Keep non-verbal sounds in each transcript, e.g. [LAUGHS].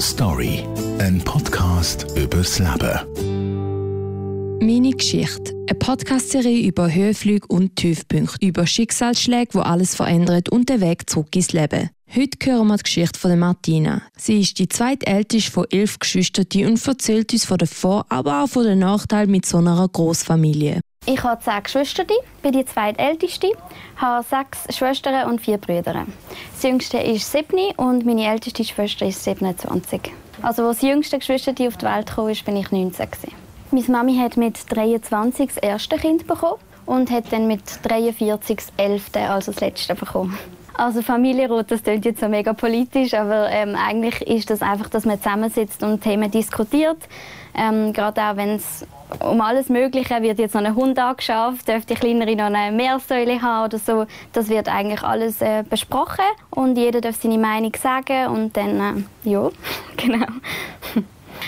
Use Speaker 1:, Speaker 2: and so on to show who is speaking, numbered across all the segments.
Speaker 1: Story, ein Podcast übers Leben.
Speaker 2: Meine Geschichte. Eine Podcast-Serie über Höhenflüge und Tiefpunkte, über Schicksalsschläge, wo alles verändert und den Weg zurück ins Leben. Heute hören wir die Geschichte von Martina. Sie ist die zweitälteste von elf Geschwistern und erzählt uns von den Vor-, aber auch von den Nachteilen mit so einer Großfamilie.
Speaker 3: Ich habe zehn Geschwister, bin die zweitälteste, habe sechs Schwestern und vier Brüder. Das jüngste ist sieben und meine älteste Schwester ist 27. Also als das jüngste Geschwister auf die Welt kam, bin ich 19. Meine Mami hat mit 23 das erste Kind bekommen und hat dann mit 43 das elfte, also das letzte bekommen. Also Familienrat, das klingt jetzt so mega politisch, aber ähm, eigentlich ist das einfach, dass man zusammensitzt und Themen diskutiert. Ähm, gerade auch wenn es um alles Mögliche wird jetzt noch ein Hund angeschafft, dürfte die Kleinere noch eine Meersäule haben oder so. Das wird eigentlich alles äh, besprochen und jeder darf seine Meinung sagen und dann, äh, ja, [LAUGHS] genau.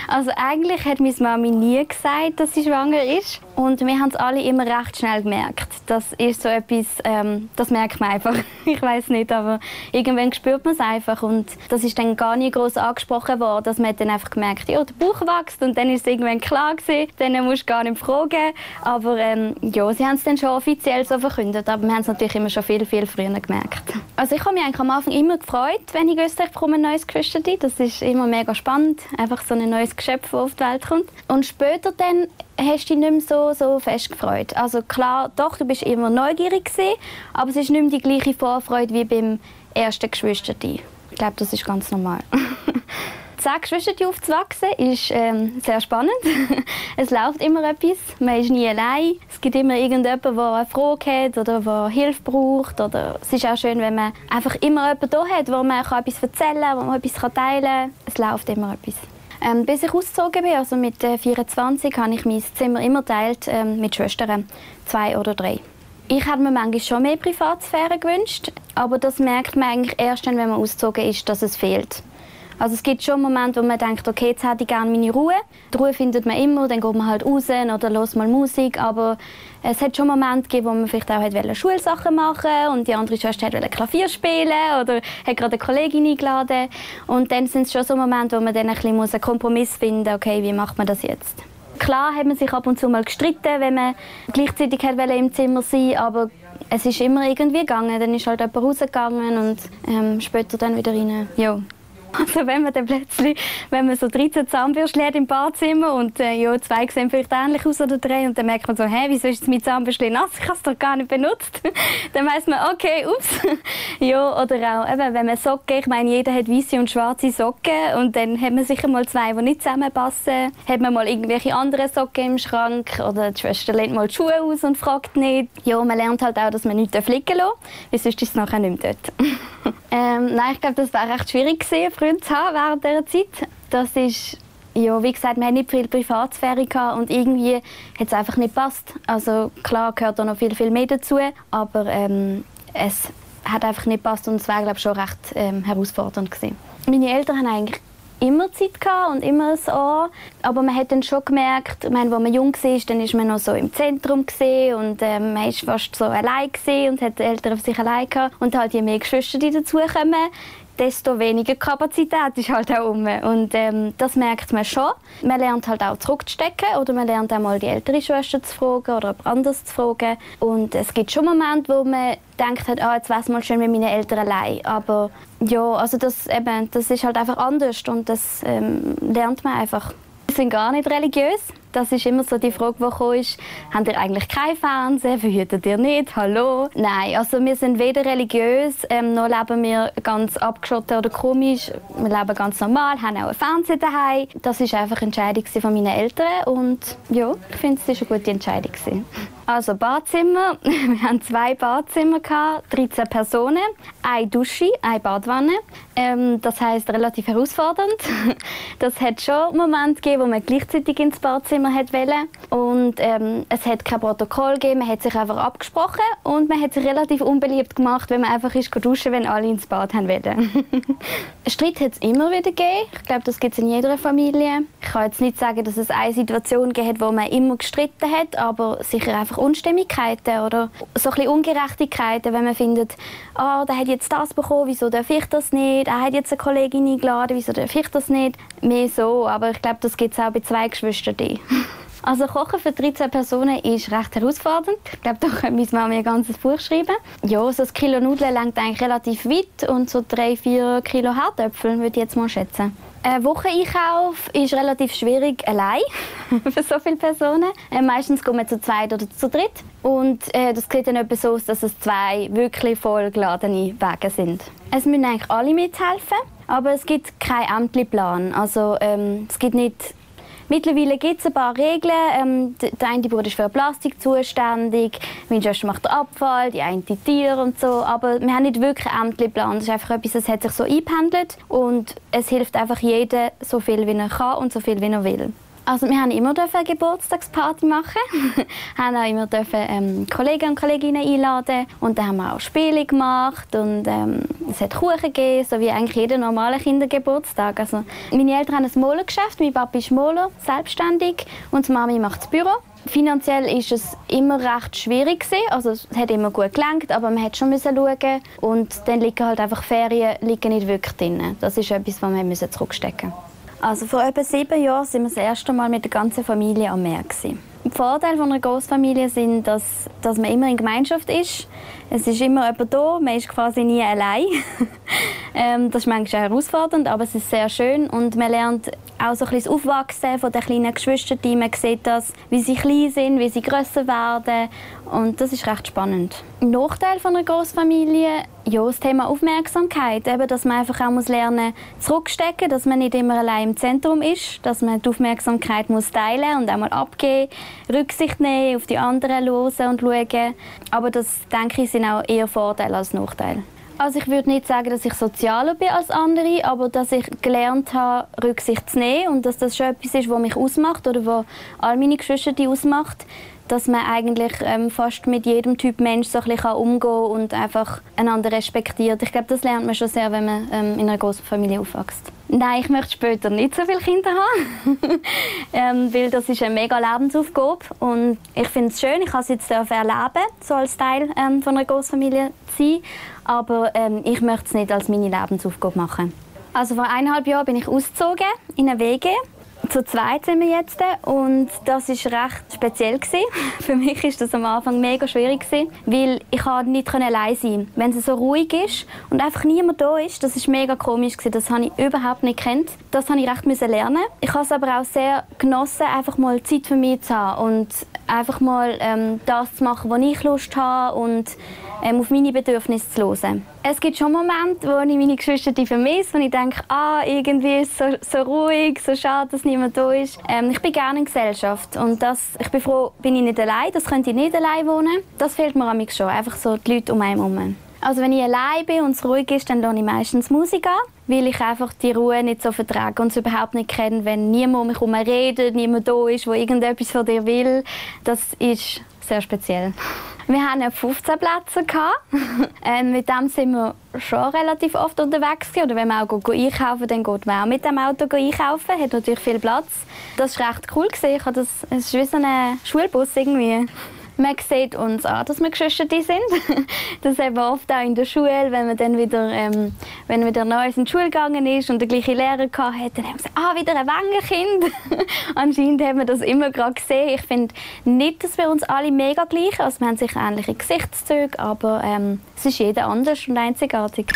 Speaker 3: Also eigentlich hat meine Mami nie gesagt, dass sie schwanger ist. Und wir haben es alle immer recht schnell gemerkt. Das ist so etwas, ähm, das merkt man einfach. [LAUGHS] ich weiß nicht, aber irgendwann spürt man es einfach. Und das ist dann gar nicht groß angesprochen worden, dass man dann einfach gemerkt, ja, der Bauch wächst und dann ist es irgendwann klar gewesen. Dann musst du gar nicht fragen. Aber ähm, ja, sie haben es dann schon offiziell so verkündet, aber wir haben es natürlich immer schon viel, viel früher gemerkt. Also ich habe mich eigentlich am Anfang immer gefreut, wenn ich wusste, ich bekomme ein neues Geschwister. Das ist immer mega spannend, einfach so ein neues Geschöpf, das auf die Welt kommt. Und später dann hast du dich nicht mehr so, so fest gefreut. Also klar, doch, du bist immer neugierig gewesen, aber es ist nicht mehr die gleiche Vorfreude wie beim ersten Geschwister. Ich glaube, das ist ganz normal. [LAUGHS] Zehn Geschwister aufzuwachsen ist ähm, sehr spannend. [LAUGHS] es läuft immer etwas, man ist nie allein. Es gibt immer irgendjemanden, der eine Frage hat oder der Hilfe braucht. Oder es ist auch schön, wenn man einfach immer jemanden da hat, wo man etwas erzählen kann, wo man etwas teilen kann. Es läuft immer etwas. Ähm, bis ich ausgezogen bin, also mit äh, 24, habe ich mein Zimmer immer teilt ähm, mit Schwestern, zwei oder drei. Ich habe mir manchmal schon mehr Privatsphäre gewünscht, aber das merkt man eigentlich erst wenn man ausgezogen ist, dass es fehlt. Also es gibt schon Momente, wo man denkt, okay, jetzt hätte ich gerne meine Ruhe. Die Ruhe findet man immer, dann geht man halt raus oder hört mal Musik, aber es hat schon Momente gegeben, wo man vielleicht auch wollte Schulsachen machen und die andere Schwester wollte Klavier spielen oder hat gerade eine Kollegin eingeladen. Und dann sind es schon so Momente, wo man dann ein bisschen einen Kompromiss finden muss, okay, wie macht man das jetzt? Klar hat man sich ab und zu mal gestritten, wenn man gleichzeitig im Zimmer sein aber es ist immer irgendwie gegangen. Dann ist halt jemand rausgegangen und ähm, später dann wieder rein. Ja. Also wenn man dann plötzlich, wenn man so 13 Zahnbürsten hat im Badezimmer und äh, ja, zwei sehen vielleicht ähnlich aus oder drei und dann merkt man so, hä, wieso ist mein Zahnbürstchen nass? Ich habe es doch gar nicht benutzt. [LAUGHS] dann weiß man, okay, ups. [LAUGHS] ja, oder auch, eben, wenn man Socken, ich meine, jeder hat weiße und schwarze Socken und dann hat man sicher mal zwei, die nicht zusammenpassen. Hat man mal irgendwelche anderen Socken im Schrank oder die Schwester lehnt mal die Schuhe aus und fragt nicht. Ja, man lernt halt auch, dass man nichts flicken lassen darf, weil sonst ist es nachher nicht mehr dort. [LAUGHS] [LAUGHS] ähm, nein, ich glaube, das war recht schwierig gewesen, Freunde zu haben während dieser Zeit. Das ist, ja, wie gesagt, wir hatten nicht viel Privatsphäre gehabt und irgendwie hat es einfach nicht gepasst. Also klar gehört da noch viel, viel mehr dazu, aber ähm, es hat einfach nicht gepasst und es war, glaube ich, schon recht ähm, herausfordernd gewesen. Meine Eltern haben eigentlich immer Zeit gehabt und immer so. Aber man hat dann schon gemerkt, ich meine, als man jung war, dann ist man noch so im Zentrum und äh, man ist fast so allein und hat die Eltern auf sich allein gehabt. Und halt je mehr Geschwister, die dazukommen, desto weniger Kapazität ist halt auch um. Und ähm, das merkt man schon. Man lernt halt auch zurückzustecken oder man lernt auch mal die ältere Schwester zu fragen oder jemand anderes zu fragen. Und es gibt schon Momente, wo man denkt, ah, jetzt wäre es mal schön mit meinen Eltern allein. Aber ja, also das, eben, das ist halt einfach anders und das ähm, lernt man einfach. Wir sind gar nicht religiös. Das ist immer so die Frage, die gekommen ist. Habt ihr eigentlich kein Fernsehen? Verhütet ihr nicht? Hallo? Nein, also wir sind weder religiös, ähm, noch leben wir ganz abgeschottet oder komisch. Wir leben ganz normal, haben auch einen Fernseher daheim. Das ist einfach eine Entscheidung von meinen Eltern und ja, ich finde, es war eine gute Entscheidung. Also Badzimmer. [LAUGHS] Wir hatten zwei Badzimmer, 13 Personen, eine Dusche, eine Badwanne. Ähm, das heißt relativ herausfordernd. [LAUGHS] Das hat schon Momente gegeben, wo man gleichzeitig ins Badzimmer hat wollen. Und ähm, es hat kein Protokoll gegeben, man hat sich einfach abgesprochen und man hat sich relativ unbeliebt gemacht, wenn man einfach ist duschen, wenn alle ins Bad haben wollen. [LAUGHS] Streit hat es immer wieder gegeben. Ich glaube, das gibt es in jeder Familie. Ich kann jetzt nicht sagen, dass es eine Situation gegeben hat, wo man immer gestritten hat, aber sicher einfach Unstimmigkeiten oder so ein bisschen Ungerechtigkeiten, wenn man findet, ah, oh, der hat jetzt das bekommen, wieso darf ich das nicht? Er hat jetzt eine Kollegin eingeladen, wieso darf ich das nicht? Mehr so, aber ich glaube, das gibt es auch bei zwei Geschwistern. [LAUGHS] Also Kochen für 13 Personen ist recht herausfordernd. Ich glaube, da könnte meine Mama ein ganzes Buch schreiben. Ja, so ein Kilo Nudeln lenkt eigentlich relativ weit und so 3-4 Kilo Hartöpfel würde ich jetzt mal schätzen. Ein Wocheneinkauf ist relativ schwierig allein [LAUGHS] für so viele Personen. Äh, meistens kommen wir zu zweit oder zu dritt. Und äh, das sieht dann etwa so aus, dass es zwei wirklich vollgeladene Wege sind. Es müssen eigentlich alle mithelfen, aber es gibt keinen Amtli-Plan. Also ähm, es gibt nicht Mittlerweile gibt es ein paar Regeln. Ähm, der eine Bruder ist für Plastik zuständig, mein Schwester macht den Abfall, die eine die Tiere und so. Aber wir haben nicht wirklich einen Ämterplan. Das ist einfach etwas, das hat sich so eingependelt und es hilft einfach jedem so viel, wie er kann und so viel, wie er will. Also wir haben immer eine Geburtstagsparty machen, [LAUGHS] haben auch immer dürfen, ähm, Kollegen und Kolleginnen einladen und dann haben wir auch Spiele gemacht und ähm, es hat Kuchen gegeben, so wie eigentlich jeder normale Kindergeburtstag. Also meine Eltern haben ein Molergeschäft, mein Papa ist Moler, selbstständig und die Mami macht das Büro. Finanziell ist es immer recht schwierig gewesen. also es hat immer gut gelangt, aber man hat schon müssen schauen und dann liegen halt einfach Ferien liegen nicht wirklich drin. Das ist etwas, was wir zurückstecken müssen. Also vor etwa sieben Jahren sind wir das erste Mal mit der ganzen Familie am Meer. Gewesen. Die Vorteile von einer Großfamilie sind, dass, dass man immer in Gemeinschaft ist. Es ist immer jemand da, man ist quasi nie allein. [LAUGHS] ähm, das ist manchmal herausfordernd, aber es ist sehr schön und man lernt auch so ein bisschen das Aufwachsen von den kleinen Geschwistern. Man sieht das, wie sie klein sind, wie sie größer werden und das ist recht spannend. Ein Nachteil von einer Großfamilie, ja, das Thema Aufmerksamkeit, eben, dass man einfach auch muss lernen zurückstecken, dass man nicht immer allein im Zentrum ist, dass man die Aufmerksamkeit muss teilen und einmal abgeben, Rücksicht nehmen, auf die anderen hören und schauen. Aber das denke ich sind auch eher Vorteile als Nachteile. Also ich würde nicht sagen, dass ich sozialer bin als andere, aber dass ich gelernt habe, Rücksicht zu nehmen und dass das schon etwas ist, was mich ausmacht oder was all meine Geschwister ausmacht, dass man eigentlich ähm, fast mit jedem Typ Mensch so ein bisschen umgehen kann und einfach einander respektiert. Ich glaube, das lernt man schon sehr, wenn man ähm, in einer großen Familie aufwächst. Nein, ich möchte später nicht so viele Kinder haben, [LAUGHS] ähm, weil das ist eine mega Lebensaufgabe. Und ich finde es schön, ich kann es jetzt erleben, so als Teil ähm, von einer Großfamilie zu sein, aber ähm, ich möchte es nicht als meine Lebensaufgabe machen. Also vor eineinhalb Jahren bin ich ausgezogen in eine WG zu zweit sind wir jetzt und das ist recht speziell gewesen. [LAUGHS] Für mich ist das am Anfang mega schwierig gewesen, weil ich nicht allein sein. Wenn es so ruhig ist und einfach niemand da ist, das ist mega komisch gewesen. Das habe ich überhaupt nicht kennt. Das habe ich recht lernen. Ich habe es aber auch sehr genossen, einfach mal Zeit für mich zu haben und einfach mal ähm, das zu machen, wo ich Lust habe und ähm, auf meine Bedürfnisse zu hören. Es gibt schon Momente, wo ich meine Geschwister vermisse, wo ich denke, ah, irgendwie ist es so, so ruhig, so schade, dass niemand da ist. Ähm, ich bin gerne in Gesellschaft und das, ich bin froh, bin ich nicht allein, das könnte ich nicht allein wohnen. Das fehlt mir an schon, einfach so die Leute um einen herum. Also wenn ich allein bin und es ruhig ist, dann höre ich meistens Musik an, weil ich einfach die Ruhe nicht so vertrage und es überhaupt nicht kenne, wenn niemand um mich herum redet, niemand da ist, der irgendetwas von dir will. Das ist sehr speziell. Wir hatten 15 Plätze. ähm, mit dem sind wir schon relativ oft unterwegs. Oder wenn wir auch einkaufen, dann geht man auch mit dem Auto einkaufen. Hat natürlich viel Platz. Das war recht cool. Es ist wie so ein Schulbus irgendwie. Man sieht uns an, dass wir Geschwister sind. [LAUGHS] das eben oft auch in der Schule, wenn man dann wieder, ähm, wenn wieder neu in die Schule gegangen ist und der gleiche Lehrer hatte, dann haben wir gesagt, ah, wieder ein Wangenkind. [LAUGHS] Anscheinend haben wir das immer gerade gesehen. Ich finde nicht, dass wir uns alle mega gleich also wir haben sicher ähnliche Gesichtszüge, aber ähm, es ist jeder anders und einzigartig.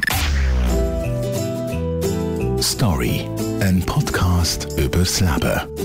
Speaker 1: Story, ein Podcast übers Leben.